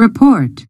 report.